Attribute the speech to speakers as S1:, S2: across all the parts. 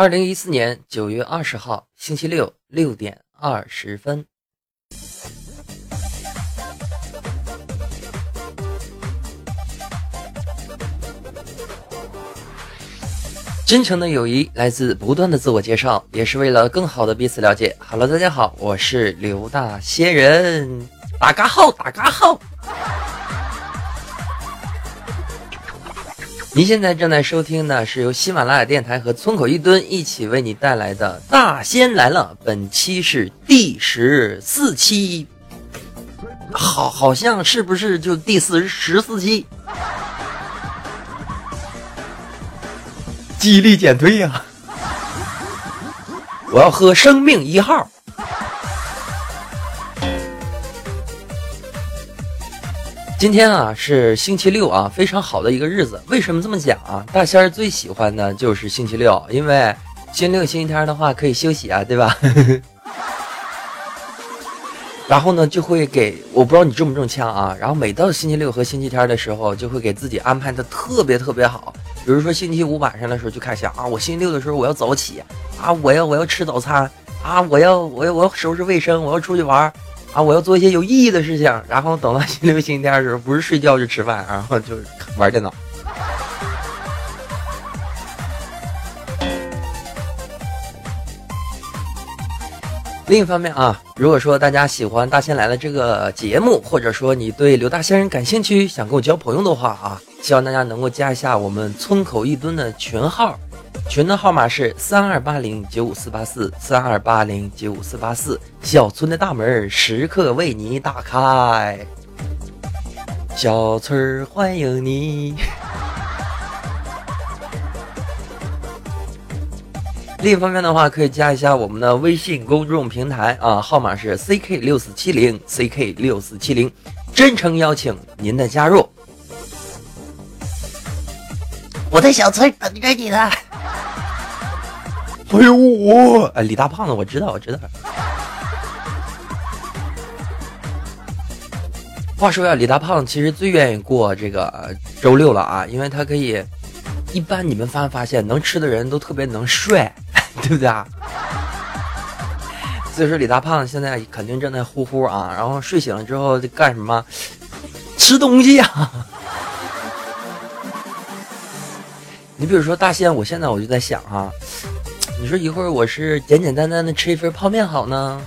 S1: 二零一四年九月二十号，星期六六点二十分。真诚的友谊来自不断的自我介绍，也是为了更好的彼此了解。Hello，大家好，我是刘大仙人，打嘎号，打嘎号。您现在正在收听的是由喜马拉雅电台和村口一蹲一起为你带来的《大仙来了》，本期是第十四期，好，好像是不是就第四十四期？记忆力减退呀！我要喝生命一号。今天啊是星期六啊，非常好的一个日子。为什么这么讲啊？大仙儿最喜欢的就是星期六，因为星期六、星期天的话可以休息啊，对吧？然后呢，就会给我不知道你中不中枪啊。然后每到星期六和星期天的时候，就会给自己安排的特别特别好。比如说星期五晚上的时候就开始想啊，我星期六的时候我要早起啊，我要我要吃早餐啊，我要我要我要收拾卫生，我要出去玩。啊！我要做一些有意义的事情，然后等到星期六、星期天的时候，不是睡觉就吃饭，然后就玩电脑。另一方面啊，如果说大家喜欢《大仙来了》这个节目，或者说你对刘大仙人感兴趣，想跟我交朋友的话啊，希望大家能够加一下我们村口一吨的群号。群的号码是三二八零九五四八四三二八零九五四八四，小村的大门时刻为你打开，小村欢迎你。另一方面的话，可以加一下我们的微信公众平台啊，号码是 ck 六四七零 ck 六四七零，真诚邀请您的加入。我在小村等着你呢。哎呦我！哎，李大胖子，我知道，我知道。话说呀，李大胖其实最愿意过这个周六了啊，因为他可以。一般你们发没发现，能吃的人都特别能睡，对不对啊？所以说，李大胖现在肯定正在呼呼啊，然后睡醒了之后就干什么？吃东西呀！你比如说大仙，我现在我就在想啊。你说一会儿我是简简单单的吃一份泡面好呢，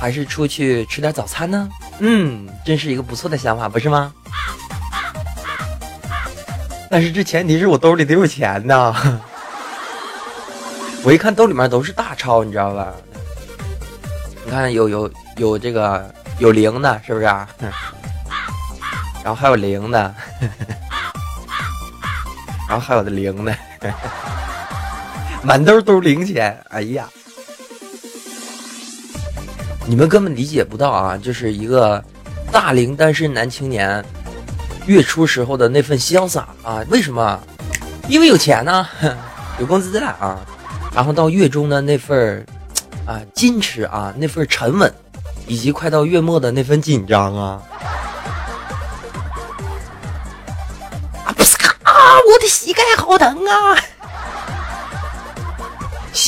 S1: 还是出去吃点早餐呢？嗯，真是一个不错的想法，不是吗？但是这前提是我兜里得有钱呐。我一看兜里面都是大钞，你知道吧？你看有有有这个有零的，是不是？然后还有零的，然后还有的零的。满兜都是零钱，哎呀，你们根本理解不到啊！就是一个大龄单身男青年月初时候的那份潇洒啊！为什么？因为有钱呢，有工资了啊！然后到月中的那份啊矜持啊，那份沉稳，以及快到月末的那份紧张啊！啊不是啊！我的膝盖好疼啊！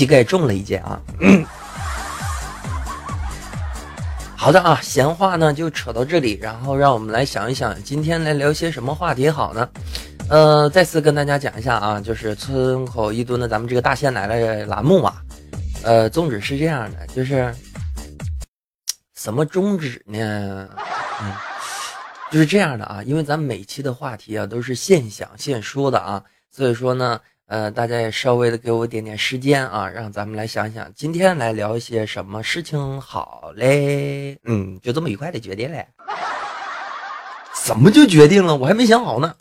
S1: 膝盖中了一箭啊！好的啊，闲话呢就扯到这里，然后让我们来想一想，今天来聊些什么话题好呢？呃，再次跟大家讲一下啊，就是村口一蹲的咱们这个大仙来了栏目啊，呃，宗旨是这样的，就是 什么宗旨呢？嗯，就是这样的啊，因为咱们每期的话题啊都是现想现说的啊，所以说呢。呃，大家也稍微的给我点点时间啊，让咱们来想想，今天来聊一些什么事情好嘞？嗯，就这么愉快的决定了。怎么就决定了？我还没想好呢。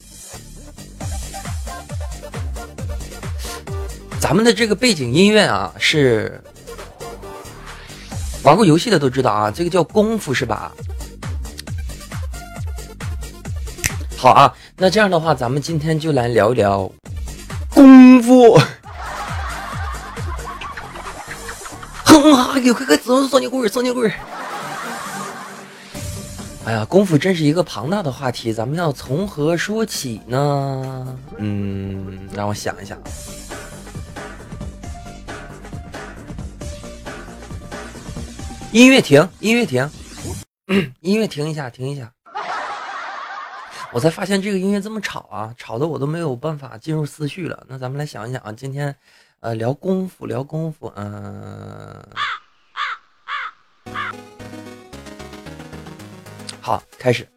S1: 咱们的这个背景音乐啊，是玩过游戏的都知道啊，这个叫功夫是吧？好啊，那这样的话，咱们今天就来聊一聊。功夫，哼哈，给快快指上双节棍，双节棍！哎呀，功夫真是一个庞大的话题，咱们要从何说起呢？嗯，让我想一想。音乐停，音乐停，音乐停一下，停一下。我才发现这个音乐这么吵啊，吵的我都没有办法进入思绪了。那咱们来想一想啊，今天，呃，聊功夫，聊功夫，嗯，好，开始。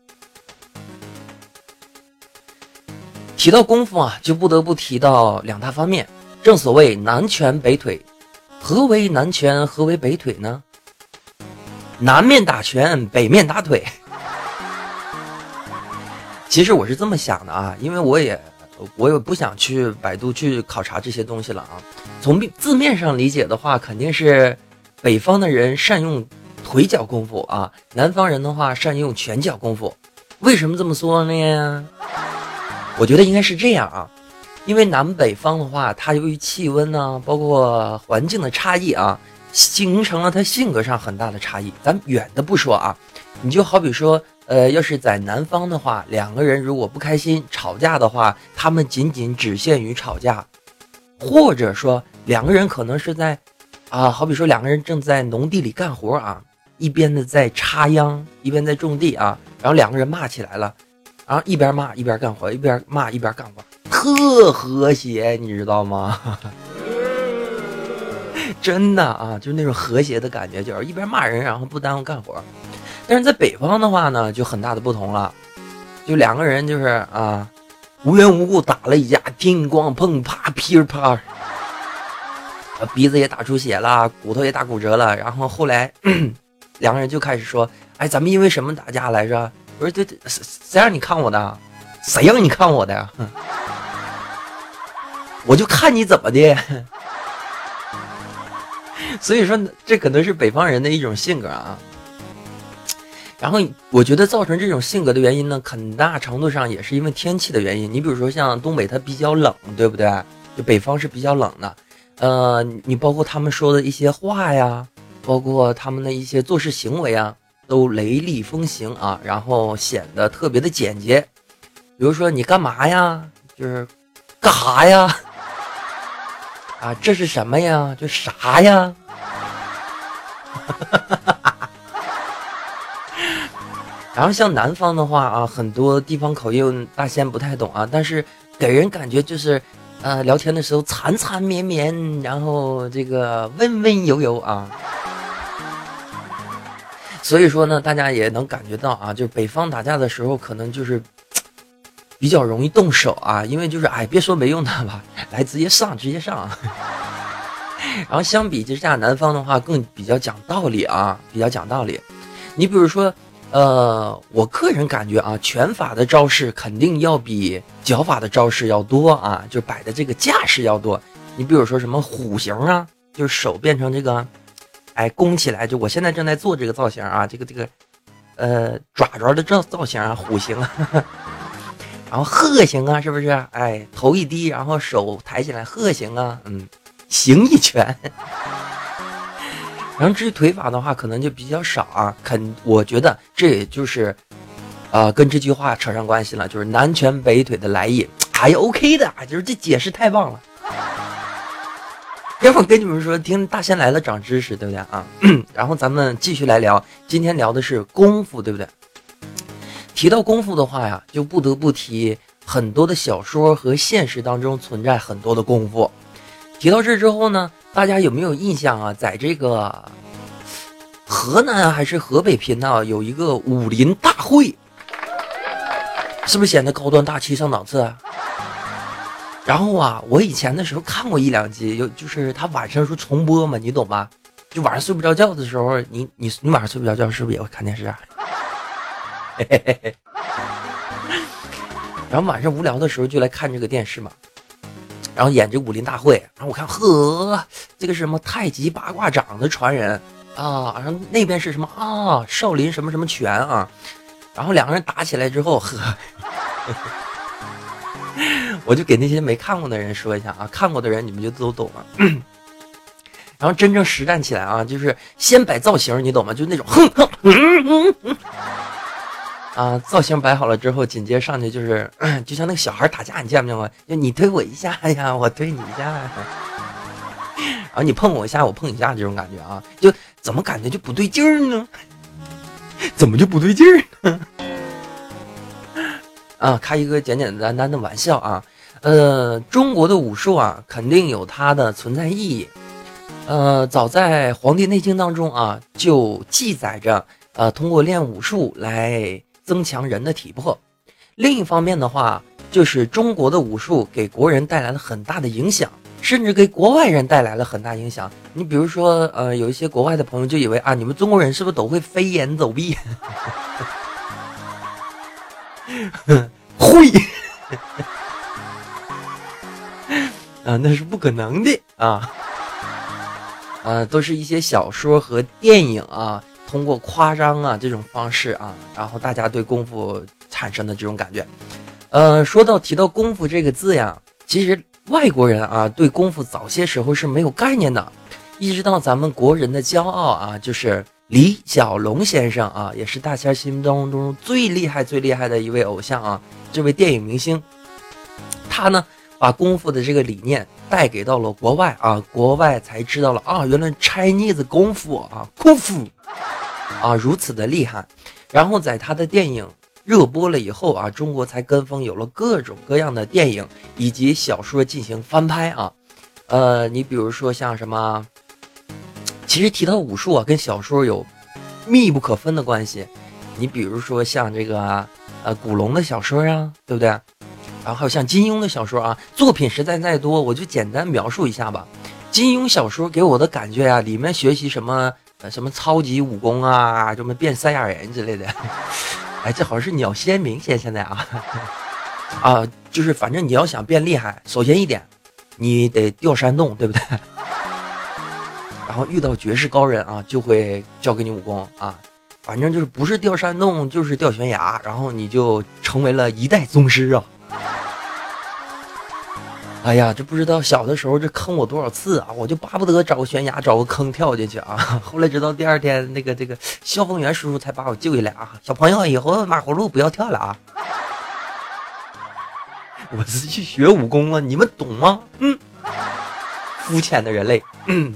S1: 提到功夫啊，就不得不提到两大方面。正所谓南拳北腿，何为南拳？何为北腿呢？南面打拳，北面打腿。其实我是这么想的啊，因为我也我也不想去百度去考察这些东西了啊。从字面上理解的话，肯定是北方的人善用腿脚功夫啊，南方人的话善用拳脚功夫。为什么这么说呢？我觉得应该是这样啊，因为南北方的话，它由于气温呢，包括环境的差异啊，形成了它性格上很大的差异。咱远的不说啊，你就好比说。呃，要是在南方的话，两个人如果不开心吵架的话，他们仅仅只限于吵架，或者说两个人可能是在，啊，好比说两个人正在农地里干活啊，一边的在插秧，一边在种地啊，然后两个人骂起来了，然后一边骂一边干活，一边骂一边干活，特和谐，你知道吗？真的啊，就是那种和谐的感觉，就是一边骂人，然后不耽误干活。但是在北方的话呢，就很大的不同了，就两个人就是啊，无缘无故打了一架，叮咣碰啪噼里啪，鼻子也打出血了，骨头也打骨折了。然后后来两个人就开始说：“哎，咱们因为什么打架来着？”我说：“这这谁让你看我的？谁让你看我的？我就看你怎么的。”所以说，这可能是北方人的一种性格啊。然后我觉得造成这种性格的原因呢，很大程度上也是因为天气的原因。你比如说像东北，它比较冷，对不对？就北方是比较冷的。呃，你包括他们说的一些话呀，包括他们的一些做事行为啊，都雷厉风行啊，然后显得特别的简洁。比如说你干嘛呀？就是干哈呀？啊，这是什么呀？就啥呀？然后像南方的话啊，很多地方口音大仙不太懂啊，但是给人感觉就是，呃，聊天的时候缠缠绵绵，然后这个温温柔柔啊。所以说呢，大家也能感觉到啊，就北方打架的时候可能就是比较容易动手啊，因为就是哎，别说没用的吧，来直接上，直接上。然后相比之下，南方的话更比较讲道理啊，比较讲道理。你比如说。呃，我个人感觉啊，拳法的招式肯定要比脚法的招式要多啊，就摆的这个架势要多。你比如说什么虎形啊，就是手变成这个，哎，弓起来，就我现在正在做这个造型啊，这个这个，呃，爪爪的造造型啊，虎形啊，然后鹤形啊，是不是？哎，头一低，然后手抬起来，鹤形啊，嗯，形意拳。然后至于腿法的话，可能就比较少啊。肯，我觉得这也就是，呃，跟这句话扯上关系了，就是南拳北腿的来意。哎呀，OK 的，就是这解释太棒了。要不跟你们说，听大仙来了长知识，对不对啊？然后咱们继续来聊，今天聊的是功夫，对不对？提到功夫的话呀，就不得不提很多的小说和现实当中存在很多的功夫。提到这之后呢？大家有没有印象啊？在这个河南还是河北频道有一个武林大会，是不是显得高端大气上档次？啊？然后啊，我以前的时候看过一两集，有就是他晚上说重播嘛，你懂吧？就晚上睡不着觉的时候，你你你晚上睡不着觉是不是也会看电视啊？然后晚上无聊的时候就来看这个电视嘛。然后演这武林大会，然后我看呵，这个是什么太极八卦掌的传人啊，然后那边是什么啊少林什么什么拳啊，然后两个人打起来之后，呵，我就给那些没看过的人说一下啊，看过的人你们就都懂了。然后真正实战起来啊，就是先摆造型，你懂吗？就那种哼哼嗯嗯。啊，造型摆好了之后，紧接上去就是，就像那个小孩打架，你见没见过？就你推我一下呀，我推你一下，然后你碰我一下，我碰你一下，这种感觉啊，就怎么感觉就不对劲儿呢？怎么就不对劲儿呢？啊，开一个简简单单的玩笑啊。呃，中国的武术啊，肯定有它的存在意义。呃，早在《黄帝内经》当中啊，就记载着，呃，通过练武术来增强人的体魄。另一方面的话，就是中国的武术给国人带来了很大的影响，甚至给国外人带来了很大影响。你比如说，呃，有一些国外的朋友就以为啊，你们中国人是不是都会飞檐走壁？会。啊，那是不可能的啊！啊，都是一些小说和电影啊，通过夸张啊这种方式啊，然后大家对功夫产生的这种感觉。呃，说到提到功夫这个字呀，其实外国人啊对功夫早些时候是没有概念的，一直到咱们国人的骄傲啊，就是李小龙先生啊，也是大家心目当中最厉害、最厉害的一位偶像啊，这位电影明星，他呢。把功夫的这个理念带给到了国外啊，国外才知道了啊，原来 Chinese 功夫啊，功夫啊如此的厉害。然后在他的电影热播了以后啊，中国才跟风有了各种各样的电影以及小说进行翻拍啊。呃，你比如说像什么，其实提到武术啊，跟小说有密不可分的关系。你比如说像这个呃古龙的小说啊，对不对？然后像金庸的小说啊，作品实在太多，我就简单描述一下吧。金庸小说给我的感觉啊，里面学习什么什么超级武功啊，什么变赛亚人之类的。哎，这好像是鸟先明先现在啊 啊，就是反正你要想变厉害，首先一点，你得掉山洞，对不对？然后遇到绝世高人啊，就会教给你武功啊。反正就是不是掉山洞，就是掉悬崖，然后你就成为了一代宗师啊。哎呀，这不知道小的时候这坑我多少次啊！我就巴不得找个悬崖，找个坑跳进去啊！后来直到第二天，那个这个消防员叔叔才把我救下来啊！小朋友，以后马葫芦不要跳了啊！我是去学武功啊，你们懂吗？嗯，肤浅的人类。嗯。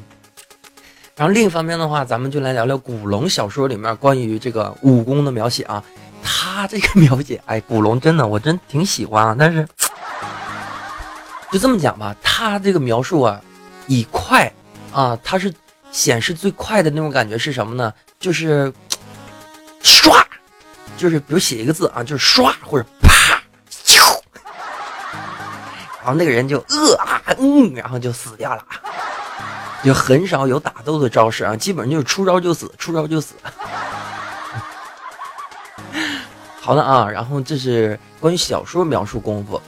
S1: 然后另一方面的话，咱们就来聊聊古龙小说里面关于这个武功的描写啊。他这个描写，哎，古龙真的，我真挺喜欢啊，但是。就这么讲吧，他这个描述啊，以快啊，他是显示最快的那种感觉是什么呢？就是唰，就是比如写一个字啊，就是唰或者啪，啾，然后那个人就呃啊嗯，然后就死掉了，就很少有打斗的招式啊，基本上就是出招就死，出招就死。好的啊，然后这是关于小说描述功夫。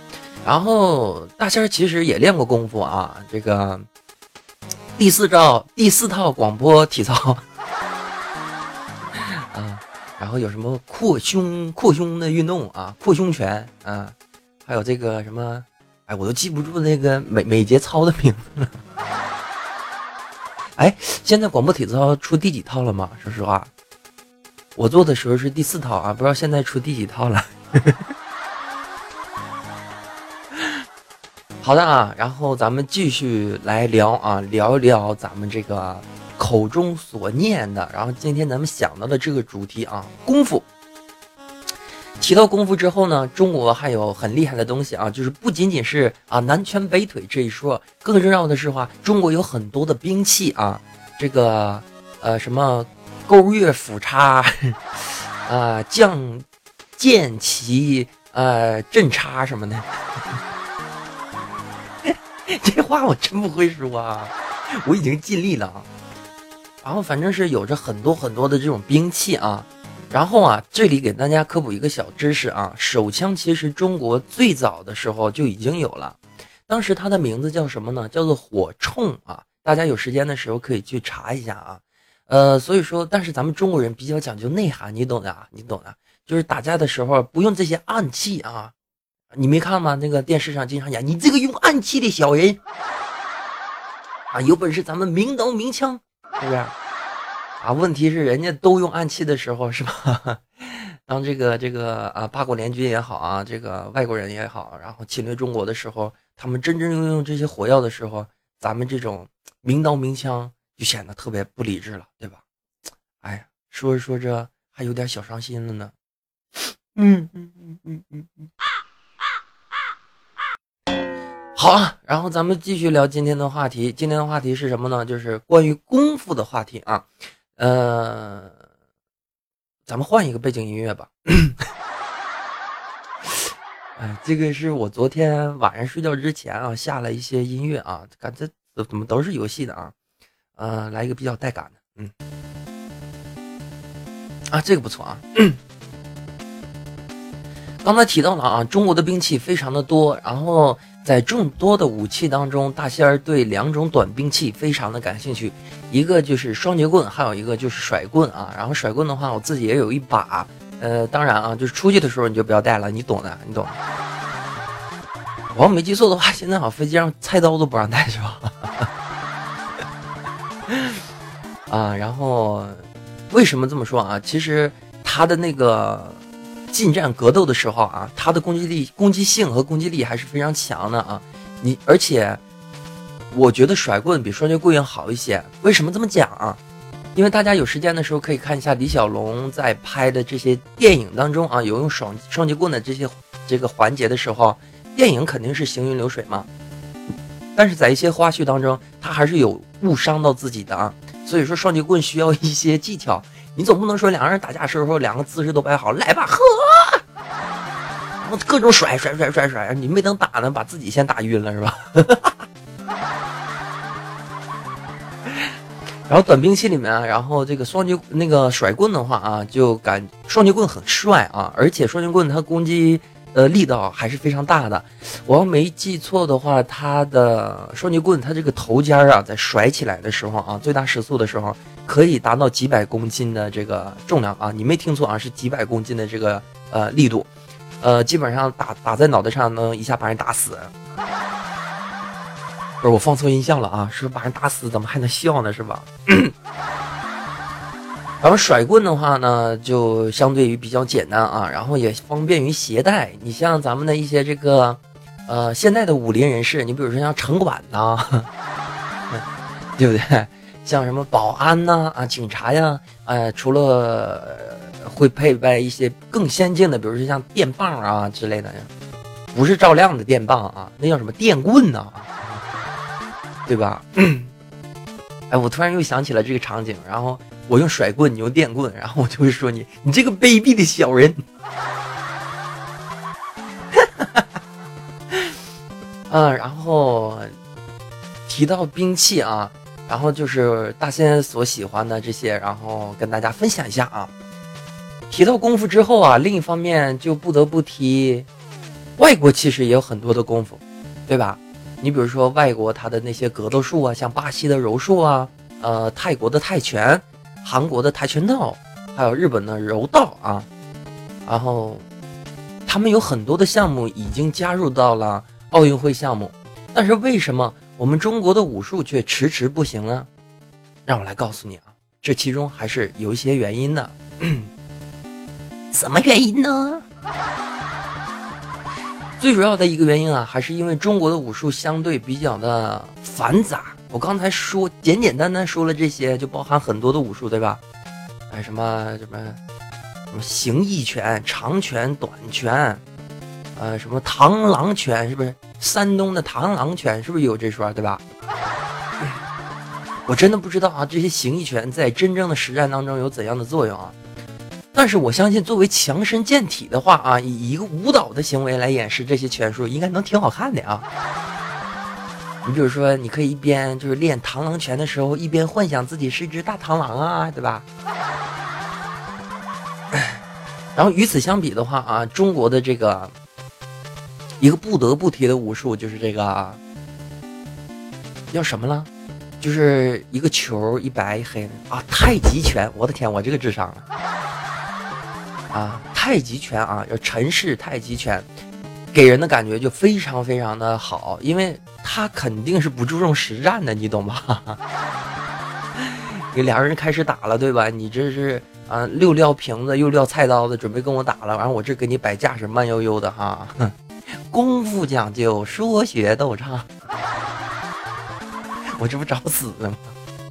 S1: 然后大仙儿其实也练过功夫啊，这个第四招第四套广播体操 啊，然后有什么扩胸扩胸的运动啊，扩胸拳啊，还有这个什么，哎，我都记不住那个每每节操的名字了。哎，现在广播体操出第几套了吗？说实话，我做的时候是第四套啊，不知道现在出第几套了。好的啊，然后咱们继续来聊啊，聊聊咱们这个口中所念的。然后今天咱们想到的这个主题啊，功夫。提到功夫之后呢，中国还有很厉害的东西啊，就是不仅仅是啊南拳北腿这一说，更重要的是话，中国有很多的兵器啊，这个呃什么钩月斧叉，啊将剑旗，呃阵叉什么的。这话我真不会说啊，我已经尽力了啊。然后反正是有着很多很多的这种兵器啊。然后啊，这里给大家科普一个小知识啊，手枪其实中国最早的时候就已经有了，当时它的名字叫什么呢？叫做火铳啊。大家有时间的时候可以去查一下啊。呃，所以说，但是咱们中国人比较讲究内涵，你懂的啊，你懂的，就是打架的时候不用这些暗器啊。你没看吗？那个电视上经常讲，你这个用暗器的小人啊，有本事咱们明刀明枪，是不是？啊，问题是人家都用暗器的时候，是吧？当这个这个啊八国联军也好啊，这个外国人也好，然后侵略中国的时候，他们真正运用这些火药的时候，咱们这种明刀明枪就显得特别不理智了，对吧？哎呀，说着说着还有点小伤心了呢。嗯嗯嗯嗯嗯嗯。好啊，然后咱们继续聊今天的话题。今天的话题是什么呢？就是关于功夫的话题啊。呃，咱们换一个背景音乐吧。哎，这个是我昨天晚上睡觉之前啊下了一些音乐啊，感觉怎么都是游戏的啊。呃，来一个比较带感的，嗯。啊，这个不错啊。刚才提到了啊，中国的兵器非常的多，然后。在众多的武器当中，大仙儿对两种短兵器非常的感兴趣，一个就是双截棍，还有一个就是甩棍啊。然后甩棍的话，我自己也有一把，呃，当然啊，就是出去的时候你就不要带了，你懂的，你懂。我要没记错的话，现在好像飞机上菜刀都不让带是吧？啊，然后为什么这么说啊？其实他的那个。近战格斗的时候啊，它的攻击力、攻击性和攻击力还是非常强的啊。你而且，我觉得甩棍比双截棍要好一些。为什么这么讲啊？因为大家有时间的时候可以看一下李小龙在拍的这些电影当中啊，有用双双截棍的这些这个环节的时候，电影肯定是行云流水嘛。但是在一些花絮当中，他还是有误伤到自己的啊。所以说，双截棍需要一些技巧。你总不能说两个人打架时候两个姿势都摆好，来吧，呵，然后各种甩甩甩甩甩，你没等打呢，把自己先打晕了是吧？然后短兵器里面啊，然后这个双截那个甩棍的话啊，就感双截棍很帅啊，而且双截棍它攻击呃力道还是非常大的。我要没记错的话，它的双截棍它这个头尖啊，在甩起来的时候啊，最大时速的时候。可以达到几百公斤的这个重量啊！你没听错啊，是几百公斤的这个呃力度，呃，基本上打打在脑袋上能一下把人打死。不是我放错音效了啊，是把人打死怎么还能笑呢？是吧？然后甩棍的话呢，就相对于比较简单啊，然后也方便于携带。你像咱们的一些这个呃现在的武林人士，你比如说像城管呐，对不对？像什么保安呐啊，警察呀，呃，除了会配备一些更先进的，比如说像电棒啊之类的，不是照亮的电棒啊，那叫什么电棍呐，对吧？哎，我突然又想起了这个场景，然后我用甩棍，你用电棍，然后我就会说你，你这个卑鄙的小人。嗯，然后提到兵器啊。然后就是大仙所喜欢的这些，然后跟大家分享一下啊。提到功夫之后啊，另一方面就不得不提，外国其实也有很多的功夫，对吧？你比如说外国他的那些格斗术啊，像巴西的柔术啊，呃，泰国的泰拳，韩国的跆拳道，还有日本的柔道啊，然后他们有很多的项目已经加入到了奥运会项目，但是为什么？我们中国的武术却迟迟不行呢？让我来告诉你啊，这其中还是有一些原因的。什么原因呢？最主要的一个原因啊，还是因为中国的武术相对比较的繁杂。我刚才说简简单单说了这些，就包含很多的武术，对吧？哎，什么什么什么形意拳、长拳、短拳，呃，什么螳螂拳，是不是？山东的螳螂拳是不是有这说，对吧？我真的不知道啊，这些形意拳在真正的实战当中有怎样的作用啊？但是我相信，作为强身健体的话啊，以一个舞蹈的行为来演示这些拳术，应该能挺好看的啊。你比如说，你可以一边就是练螳螂拳的时候，一边幻想自己是一只大螳螂啊，对吧？然后与此相比的话啊，中国的这个。一个不得不提的武术就是这个，叫什么了？就是一个球一白一黑啊，太极拳！我的天，我这个智商了啊！太极拳啊，叫陈氏太极拳，给人的感觉就非常非常的好，因为他肯定是不注重实战的，你懂吧？你两个人开始打了，对吧？你这是啊，又撂瓶子又撂菜刀子，准备跟我打了，完我这给你摆架势，慢悠悠的哈。功夫讲究，说学逗唱，我这不找死呢吗？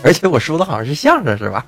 S1: 而且我说的好像是相声是吧？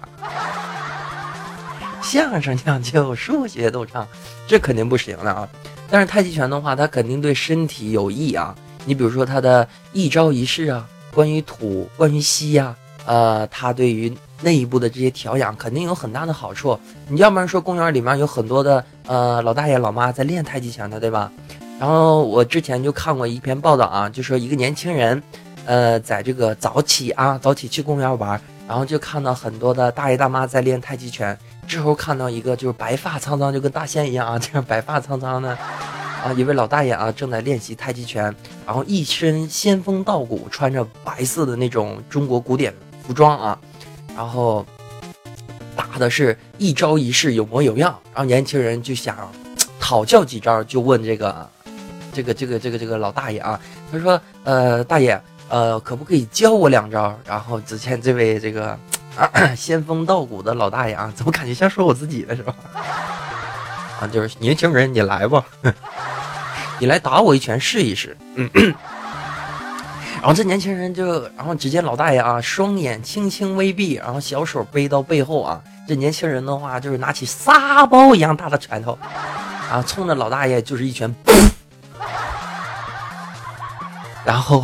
S1: 相声讲究，说学逗唱，这肯定不行的啊。但是太极拳的话，它肯定对身体有益啊。你比如说它的一招一式啊，关于土，关于吸呀，呃，它对于内部的这些调养肯定有很大的好处。你要不然说公园里面有很多的呃老大爷老妈在练太极拳的，对吧？然后我之前就看过一篇报道啊，就说一个年轻人，呃，在这个早起啊，早起去公园玩，然后就看到很多的大爷大妈在练太极拳。之后看到一个就是白发苍苍，就跟大仙一样啊，这 样白发苍苍的。啊，一位老大爷啊，正在练习太极拳，然后一身仙风道骨，穿着白色的那种中国古典服装啊，然后打的是一招一式有模有样。然后年轻人就想讨教几招，就问这个这个这个这个这个老大爷啊，他说：“呃，大爷，呃，可不可以教我两招？”然后只见这位这个啊 仙风道骨的老大爷啊，怎么感觉像说我自己的是吧？啊，就是年轻人，你来吧。你来打我一拳试一试，嗯，然后这年轻人就，然后只见老大爷啊，双眼轻轻微闭，然后小手背到背后啊，这年轻人的话就是拿起沙包一样大的拳头，啊，冲着老大爷就是一拳，然后，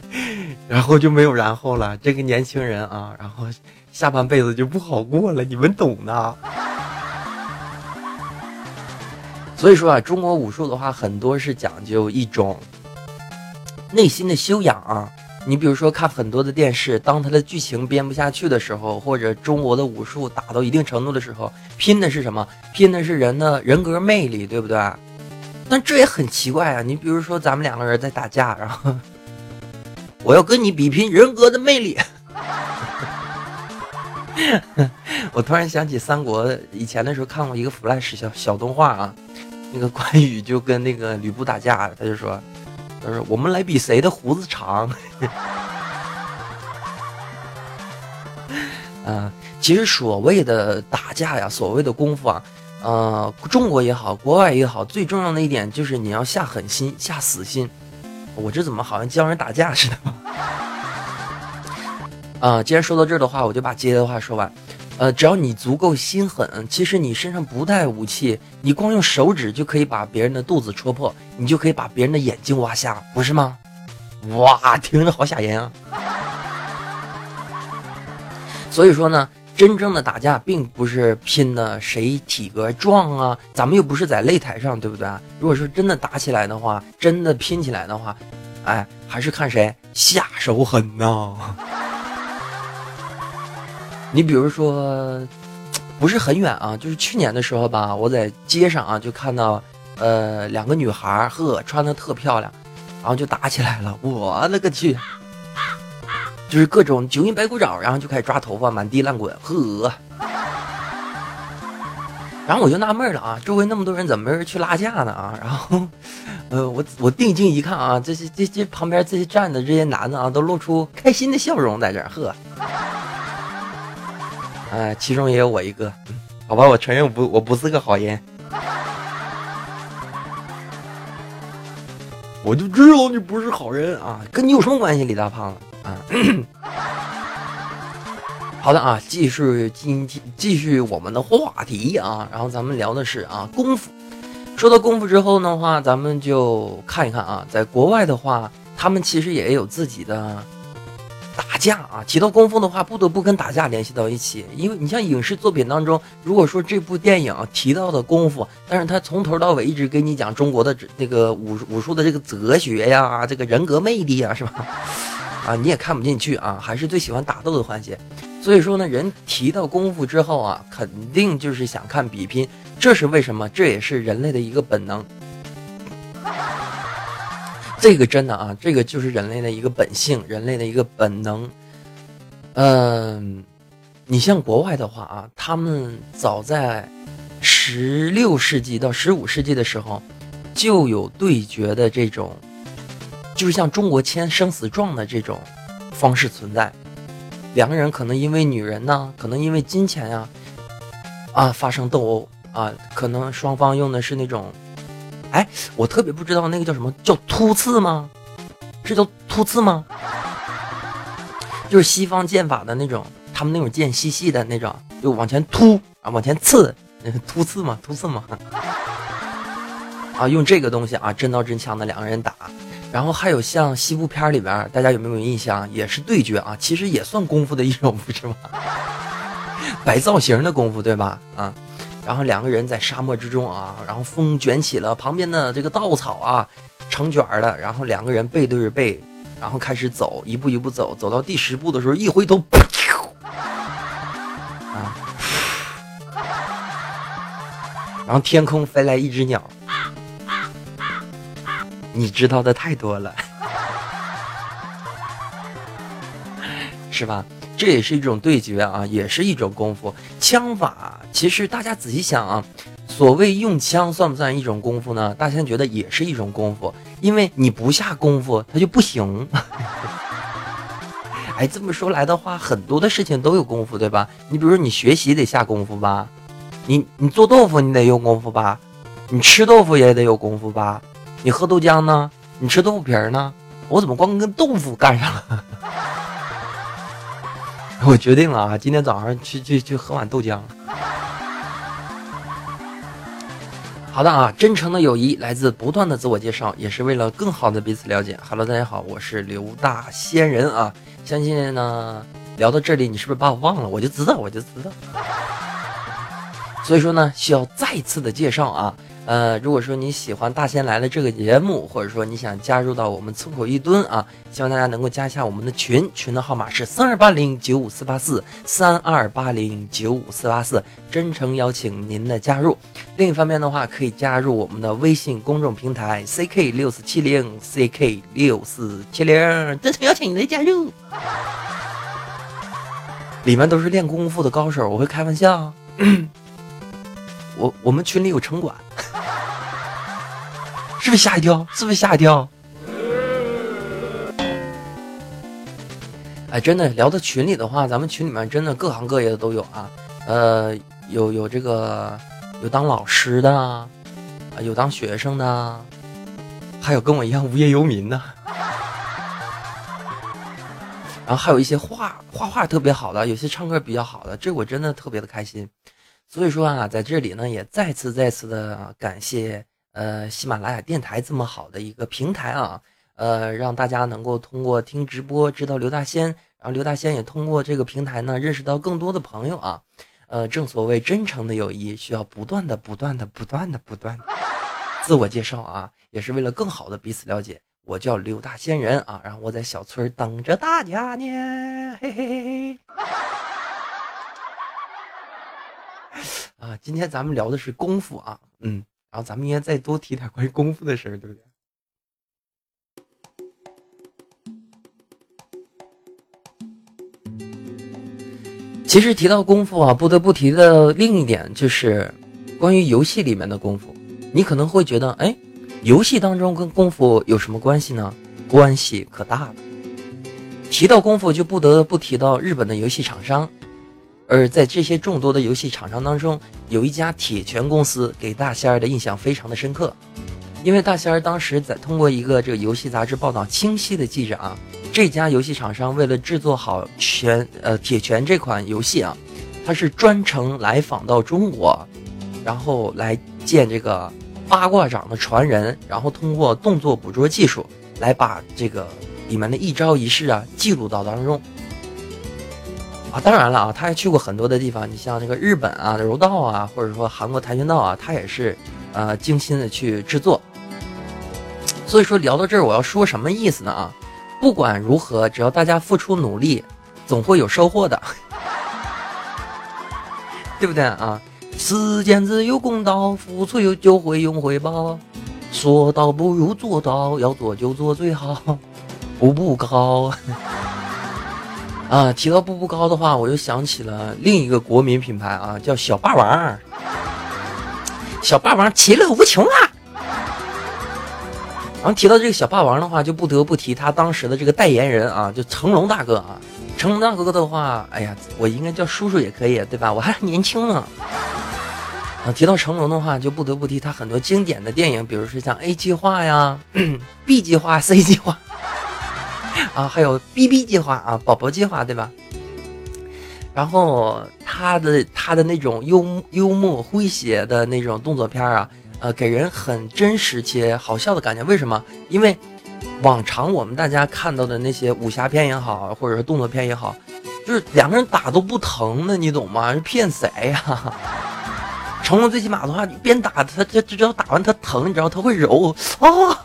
S1: 然后就没有然后了，这个年轻人啊，然后下半辈子就不好过了，你们懂的。所以说啊，中国武术的话，很多是讲究一种内心的修养啊。你比如说看很多的电视，当它的剧情编不下去的时候，或者中国的武术打到一定程度的时候，拼的是什么？拼的是人的人格魅力，对不对？但这也很奇怪啊。你比如说咱们两个人在打架，然后我要跟你比拼人格的魅力。我突然想起三国以前的时候看过一个 Flash 小小动画啊。那个关羽就跟那个吕布打架，他就说：“他说我们来比谁的胡子长。”啊，其实所谓的打架呀，所谓的功夫啊，呃，中国也好，国外也好，最重要的一点就是你要下狠心、下死心。我这怎么好像教人打架似的？啊，既然说到这儿的话，我就把接的话说完。呃，只要你足够心狠，其实你身上不带武器，你光用手指就可以把别人的肚子戳破，你就可以把别人的眼睛挖瞎，不是吗？哇，听着好吓人啊！所以说呢，真正的打架并不是拼的谁体格壮啊，咱们又不是在擂台上，对不对？如果说真的打起来的话，真的拼起来的话，哎，还是看谁下手狠呐。你比如说，不是很远啊，就是去年的时候吧，我在街上啊就看到，呃，两个女孩呵，穿的特漂亮，然后就打起来了。我勒个去，就是各种九阴白骨爪，然后就开始抓头发，满地乱滚，呵。然后我就纳闷了啊，周围那么多人，怎么没人去拉架呢啊？然后，呃，我我定睛一看啊，这些这这旁边这些站的这些男的啊，都露出开心的笑容在这儿，呵。哎，其中也有我一个，好吧，我承认我不我不是个好人，我就知道你不是好人啊，跟你有什么关系，李大胖子 好的啊，继续今天继续我们的话题啊，然后咱们聊的是啊功夫。说到功夫之后的话，咱们就看一看啊，在国外的话，他们其实也有自己的。打架啊，提到功夫的话，不得不跟打架联系到一起，因为你像影视作品当中，如果说这部电影提到的功夫，但是他从头到尾一直跟你讲中国的这个武武术的这个哲学呀，这个人格魅力呀，是吧？啊，你也看不进去啊，还是最喜欢打斗的环节。所以说呢，人提到功夫之后啊，肯定就是想看比拼，这是为什么？这也是人类的一个本能。这个真的啊，这个就是人类的一个本性，人类的一个本能。嗯，你像国外的话啊，他们早在十六世纪到十五世纪的时候，就有对决的这种，就是像中国签生死状的这种方式存在。两个人可能因为女人呢，可能因为金钱呀，啊发生斗殴啊，可能双方用的是那种。哎，我特别不知道那个叫什么叫突刺吗？是叫突刺吗？就是西方剑法的那种，他们那种剑细细的那种就往前突啊，往前刺，突刺嘛，突刺嘛。啊，用这个东西啊，真刀真枪的两个人打，然后还有像西部片里边，大家有没有印象？也是对决啊，其实也算功夫的一种，不是吗？摆造型的功夫，对吧？啊，然后两个人在沙漠之中啊，然后风卷起了旁边的这个稻草啊，成卷的，然后两个人背对着背，然后开始走，一步一步走，走到第十步的时候，一回头，啊，然后天空飞来一只鸟。你知道的太多了，是吧？这也是一种对决啊，也是一种功夫。枪法其实大家仔细想啊，所谓用枪算不算一种功夫呢？大家觉得也是一种功夫，因为你不下功夫，它就不行。哎，这么说来的话，很多的事情都有功夫，对吧？你比如说你学习得下功夫吧，你你做豆腐你得用功夫吧，你吃豆腐也得有功夫吧。你喝豆浆呢？你吃豆腐皮儿呢？我怎么光跟豆腐干上了？我决定了啊，今天早上去去去喝碗豆浆。好的啊，真诚的友谊来自不断的自我介绍，也是为了更好的彼此了解。Hello，大家好，我是刘大仙人啊。相信呢，聊到这里，你是不是把我忘了？我就知道，我就知道。所以说呢，需要再次的介绍啊。呃，如果说你喜欢《大仙来了》这个节目，或者说你想加入到我们村口一蹲啊，希望大家能够加一下我们的群，群的号码是三二八零九五四八四三二八零九五四八四，真诚邀请您的加入。另一方面的话，可以加入我们的微信公众平台 ck 六四七零 ck 六四七零，真诚邀请您的加入。里面都是练功夫的高手，我会开玩笑。我我们群里有城管。是不是吓一跳？是不是吓一跳？哎，真的聊到群里的话，咱们群里面真的各行各业的都有啊。呃，有有这个有当老师的啊，有当学生的，还有跟我一样无业游民的，然后还有一些画画画特别好的，有些唱歌比较好的，这我真的特别的开心。所以说啊，在这里呢，也再次再次的感谢。呃，喜马拉雅电台这么好的一个平台啊，呃，让大家能够通过听直播知道刘大仙，然后刘大仙也通过这个平台呢认识到更多的朋友啊。呃，正所谓真诚的友谊需要不断的、不断的、不断的、不断自我介绍啊，也是为了更好的彼此了解。我叫刘大仙人啊，然后我在小村等着大家呢，嘿嘿嘿嘿。啊，今天咱们聊的是功夫啊，嗯。然后咱们应该再多提点关于功夫的事儿，对不对？其实提到功夫啊，不得不提的另一点就是关于游戏里面的功夫。你可能会觉得，哎，游戏当中跟功夫有什么关系呢？关系可大了。提到功夫，就不得不提到日本的游戏厂商。而在这些众多的游戏厂商当中，有一家铁拳公司给大仙儿的印象非常的深刻，因为大仙儿当时在通过一个这个游戏杂志报道，清晰的记着啊，这家游戏厂商为了制作好拳呃铁拳这款游戏啊，他是专程来访到中国，然后来见这个八卦掌的传人，然后通过动作捕捉技术来把这个里面的一招一式啊记录到当中。啊，当然了啊，他还去过很多的地方，你像那个日本啊，柔道啊，或者说韩国跆拳道啊，他也是，呃，精心的去制作。所以说聊到这儿，我要说什么意思呢？啊，不管如何，只要大家付出努力，总会有收获的，对不对啊？时间自有公道，付出有就会有回报。说到不如做到，要做就做最好，步步高。啊，提到步步高的话，我又想起了另一个国民品牌啊，叫小霸王。小霸王其乐无穷啊！然后提到这个小霸王的话，就不得不提他当时的这个代言人啊，就成龙大哥啊。成龙大哥的话，哎呀，我应该叫叔叔也可以，对吧？我还年轻呢。啊，提到成龙的话，就不得不提他很多经典的电影，比如说像 A 计划呀、B 计划、C 计划。啊，还有 BB 计划啊，宝宝计划，对吧？然后他的他的那种幽幽默诙谐的那种动作片啊，呃，给人很真实且好笑的感觉。为什么？因为往常我们大家看到的那些武侠片也好，或者是动作片也好，就是两个人打都不疼的，你懂吗？骗谁呀？成龙最起码的话，你边打他，他只要打完他疼，你知道他会揉哦，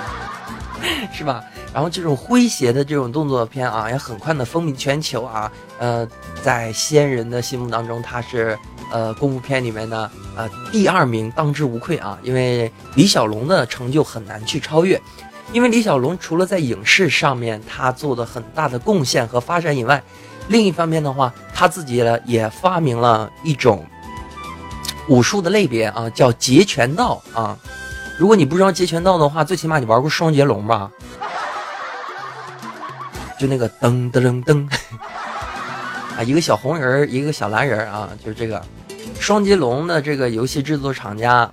S1: 是吧？然后这种诙谐的这种动作片啊，也很快的风靡全球啊。呃，在西安人的心目当中，他是呃功夫片里面的呃第二名，当之无愧啊。因为李小龙的成就很难去超越，因为李小龙除了在影视上面他做的很大的贡献和发展以外，另一方面的话，他自己呢也发明了一种武术的类别啊，叫截拳道啊。如果你不知道截拳道的话，最起码你玩过双截龙吧？就那个噔噔噔，啊，一个小红人一个小蓝人啊，就是这个双截龙的这个游戏制作厂家，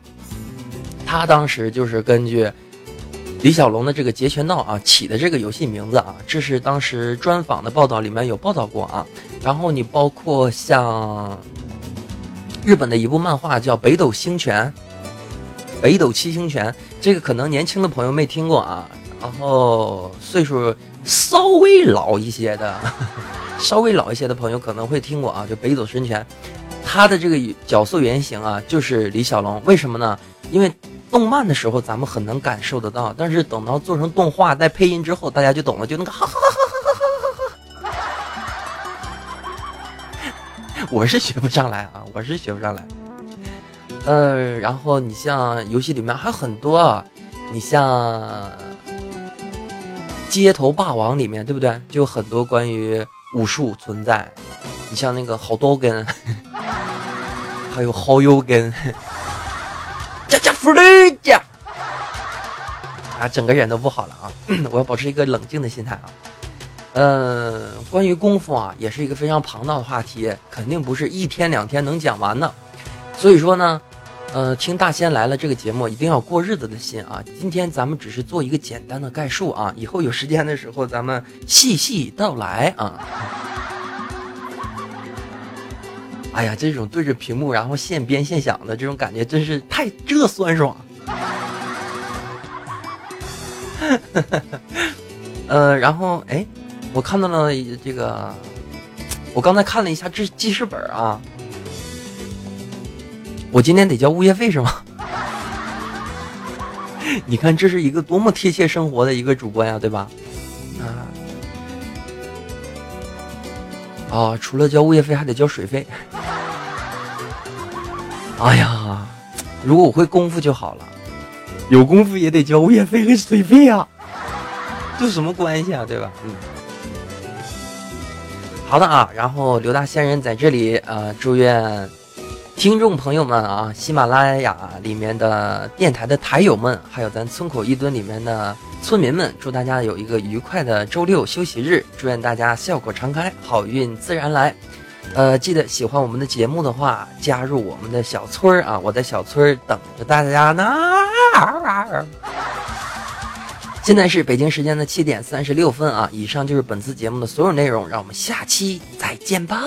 S1: 他当时就是根据李小龙的这个截拳道啊起的这个游戏名字啊，这是当时专访的报道里面有报道过啊。然后你包括像日本的一部漫画叫《北斗星拳》，北斗七星拳，这个可能年轻的朋友没听过啊，然后岁数。稍微老一些的，稍微老一些的朋友可能会听过啊，就北斗神拳，他的这个角色原型啊，就是李小龙。为什么呢？因为动漫的时候咱们很能感受得到，但是等到做成动画带配音之后，大家就懂了，就那个哈哈哈哈哈哈哈哈。我是学不上来啊，我是学不上来。呃，然后你像游戏里面还有很多，你像。街头霸王里面，对不对？就有很多关于武术存在。你像那个好多根，还有好友根，加加弗雷加，啊，整个人都不好了啊！我要保持一个冷静的心态啊。嗯，关于功夫啊，也是一个非常庞大的话题，肯定不是一天两天能讲完的。所以说呢。呃，听大仙来了这个节目，一定要过日子的心啊！今天咱们只是做一个简单的概述啊，以后有时间的时候咱们细细道来啊。哎呀，这种对着屏幕然后现编现想的这种感觉，真是太这酸爽。呃，然后哎，我看到了这个，我刚才看了一下这记事本啊。我今天得交物业费是吗？你看这是一个多么贴切生活的一个主播呀，对吧？啊，啊，除了交物业费还得交水费。哎呀，如果我会功夫就好了，有功夫也得交物业费和水费啊，这什么关系啊，对吧？嗯，好的啊，然后刘大仙人在这里呃，祝愿。听众朋友们啊，喜马拉雅里面的电台的台友们，还有咱村口一蹲里面的村民们，祝大家有一个愉快的周六休息日，祝愿大家笑口常开，好运自然来。呃，记得喜欢我们的节目的话，加入我们的小村儿啊，我在小村儿等着大家呢。现在是北京时间的七点三十六分啊，以上就是本次节目的所有内容，让我们下期再见吧。